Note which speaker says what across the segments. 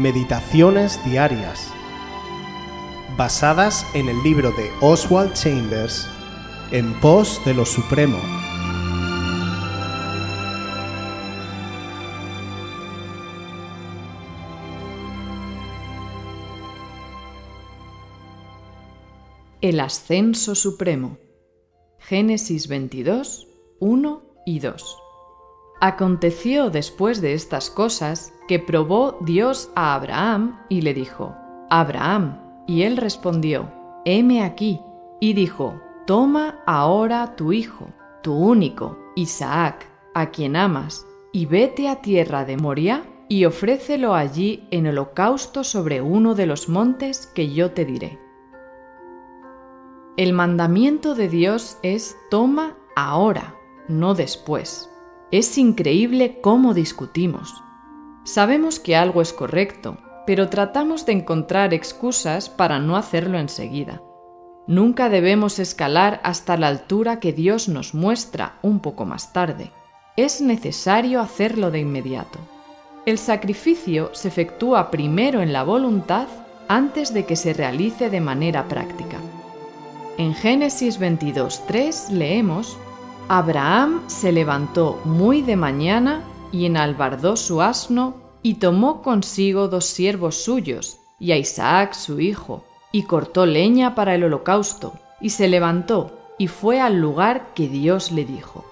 Speaker 1: Meditaciones Diarias, basadas en el libro de Oswald Chambers, En pos de lo Supremo.
Speaker 2: El ascenso supremo. Génesis 22, 1 y 2. Aconteció después de estas cosas que probó Dios a Abraham y le dijo, Abraham, y él respondió, heme aquí, y dijo, Toma ahora tu hijo, tu único, Isaac, a quien amas, y vete a tierra de Moria y ofrécelo allí en holocausto sobre uno de los montes que yo te diré. El mandamiento de Dios es toma ahora, no después. Es increíble cómo discutimos. Sabemos que algo es correcto, pero tratamos de encontrar excusas para no hacerlo enseguida. Nunca debemos escalar hasta la altura que Dios nos muestra un poco más tarde. Es necesario hacerlo de inmediato. El sacrificio se efectúa primero en la voluntad antes de que se realice de manera práctica. En Génesis 22.3 leemos Abraham se levantó muy de mañana y enalbardó su asno y tomó consigo dos siervos suyos y a Isaac su hijo, y cortó leña para el holocausto, y se levantó y fue al lugar que Dios le dijo.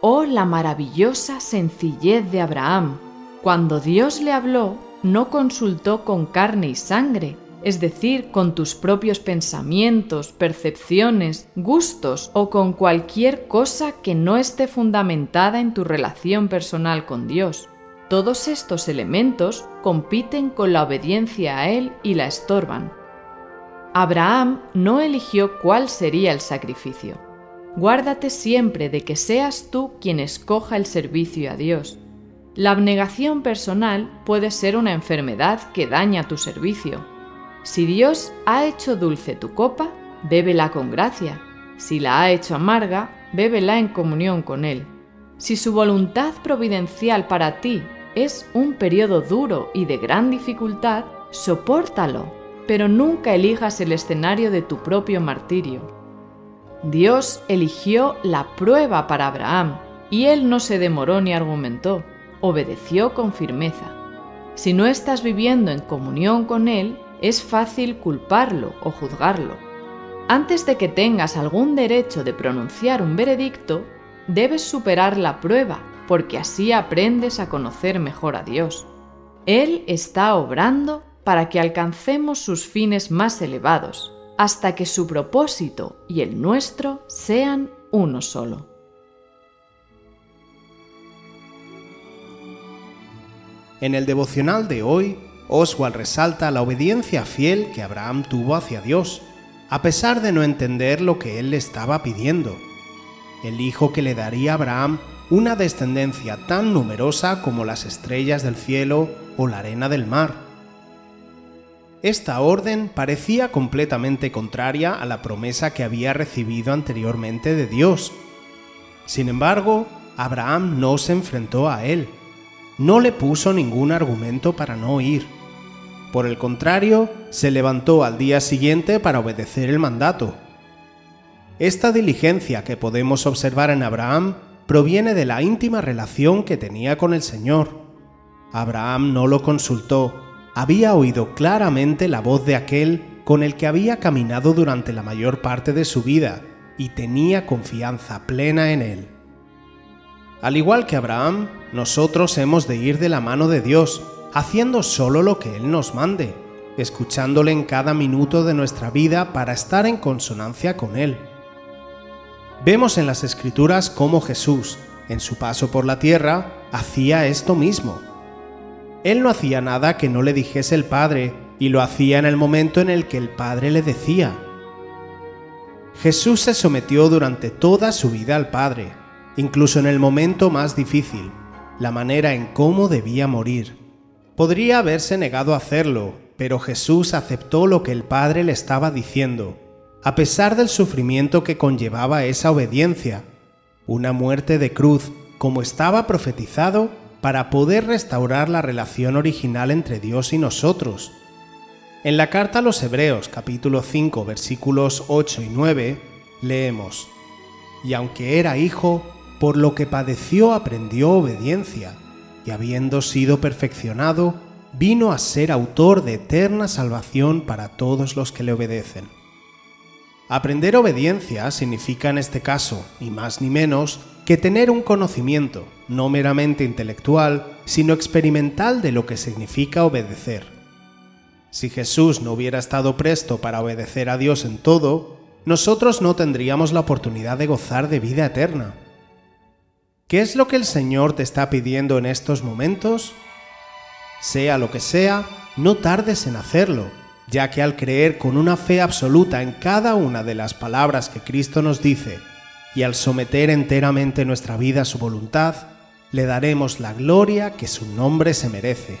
Speaker 2: Oh la maravillosa sencillez de Abraham. Cuando Dios le habló, no consultó con carne y sangre, es decir, con tus propios pensamientos, percepciones, gustos o con cualquier cosa que no esté fundamentada en tu relación personal con Dios. Todos estos elementos compiten con la obediencia a Él y la estorban. Abraham no eligió cuál sería el sacrificio. Guárdate siempre de que seas tú quien escoja el servicio a Dios. La abnegación personal puede ser una enfermedad que daña tu servicio si Dios ha hecho dulce tu copa, bébela con gracia. Si la ha hecho amarga, bébela en comunión con Él. Si su voluntad providencial para ti es un periodo duro y de gran dificultad, sopórtalo, pero nunca elijas el escenario de tu propio martirio. Dios eligió la prueba para Abraham, y él no se demoró ni argumentó, obedeció con firmeza. Si no estás viviendo en comunión con Él, es fácil culparlo o juzgarlo. Antes de que tengas algún derecho de pronunciar un veredicto, debes superar la prueba, porque así aprendes a conocer mejor a Dios. Él está obrando para que alcancemos sus fines más elevados, hasta que su propósito y el nuestro sean uno solo.
Speaker 1: En el devocional de hoy Oswald resalta la obediencia fiel que Abraham tuvo hacia Dios, a pesar de no entender lo que él le estaba pidiendo. El hijo que le daría a Abraham una descendencia tan numerosa como las estrellas del cielo o la arena del mar. Esta orden parecía completamente contraria a la promesa que había recibido anteriormente de Dios. Sin embargo, Abraham no se enfrentó a él, no le puso ningún argumento para no ir. Por el contrario, se levantó al día siguiente para obedecer el mandato. Esta diligencia que podemos observar en Abraham proviene de la íntima relación que tenía con el Señor. Abraham no lo consultó, había oído claramente la voz de aquel con el que había caminado durante la mayor parte de su vida y tenía confianza plena en él. Al igual que Abraham, nosotros hemos de ir de la mano de Dios, haciendo solo lo que Él nos mande, escuchándole en cada minuto de nuestra vida para estar en consonancia con Él. Vemos en las Escrituras cómo Jesús, en su paso por la tierra, hacía esto mismo. Él no hacía nada que no le dijese el Padre, y lo hacía en el momento en el que el Padre le decía. Jesús se sometió durante toda su vida al Padre, incluso en el momento más difícil, la manera en cómo debía morir. Podría haberse negado a hacerlo, pero Jesús aceptó lo que el Padre le estaba diciendo, a pesar del sufrimiento que conllevaba esa obediencia, una muerte de cruz, como estaba profetizado, para poder restaurar la relación original entre Dios y nosotros. En la carta a los Hebreos capítulo 5 versículos 8 y 9 leemos, Y aunque era hijo, por lo que padeció aprendió obediencia, y habiendo sido perfeccionado, vino a ser autor de eterna salvación para todos los que le obedecen. Aprender obediencia significa en este caso, ni más ni menos, que tener un conocimiento, no meramente intelectual, sino experimental de lo que significa obedecer. Si Jesús no hubiera estado presto para obedecer a Dios en todo, nosotros no tendríamos la oportunidad de gozar de vida eterna. ¿Qué es lo que el Señor te está pidiendo en estos momentos? Sea lo que sea, no tardes en hacerlo, ya que al creer con una fe absoluta en cada una de las palabras que Cristo nos dice, y al someter enteramente nuestra vida a su voluntad, le daremos la gloria que su nombre se merece.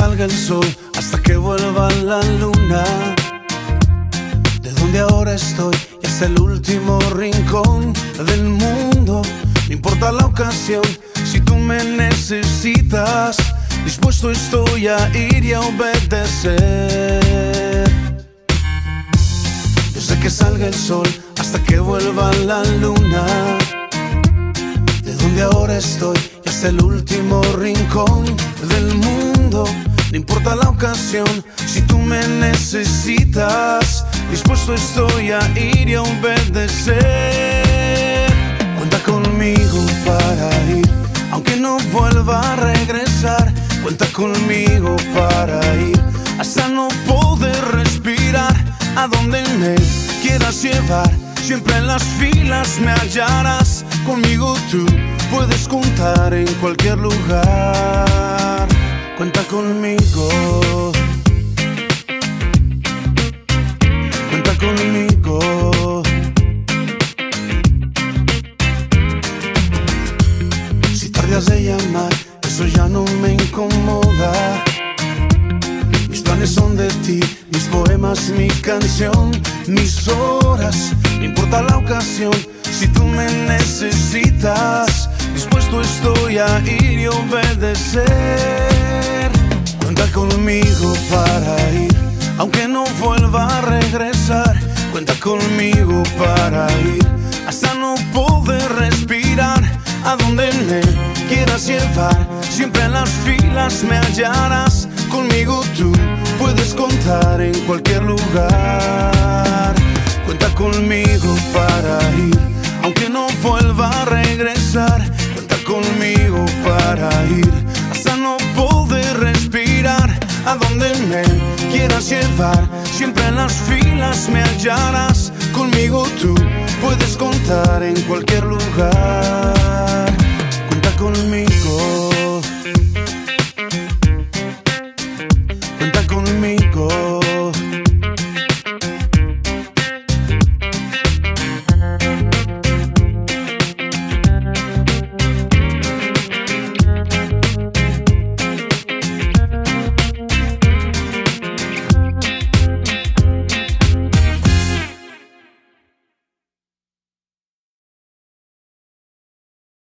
Speaker 3: salga el sol hasta que vuelva la luna. De donde ahora estoy hasta el último rincón del mundo. Si tú me necesitas, dispuesto estoy a ir y a obedecer. Desde que salga el sol hasta que vuelva la luna. De donde ahora estoy y hasta el último rincón del mundo no importa la ocasión, si tú me necesitas, dispuesto estoy a ir y a obedecer. Conmigo para ir, aunque no vuelva a regresar. Cuenta conmigo para ir, hasta no poder respirar. A donde me quieras llevar, siempre en las filas me hallarás. Conmigo tú puedes contar en cualquier lugar cuenta conmigo. Cuenta conmigo. Estoy a ir y obedecer. Cuenta conmigo para ir, aunque no vuelva a regresar. Cuenta conmigo para ir, hasta no poder respirar. A donde me quieras llevar, siempre en las filas me hallarás. Conmigo tú puedes contar en cualquier lugar. Cuenta conmigo para ir, aunque no vuelva a regresar hasta no poder respirar. A donde me quieras llevar, siempre en las filas me hallarás. Conmigo tú puedes contar en cualquier lugar. Cuenta conmigo.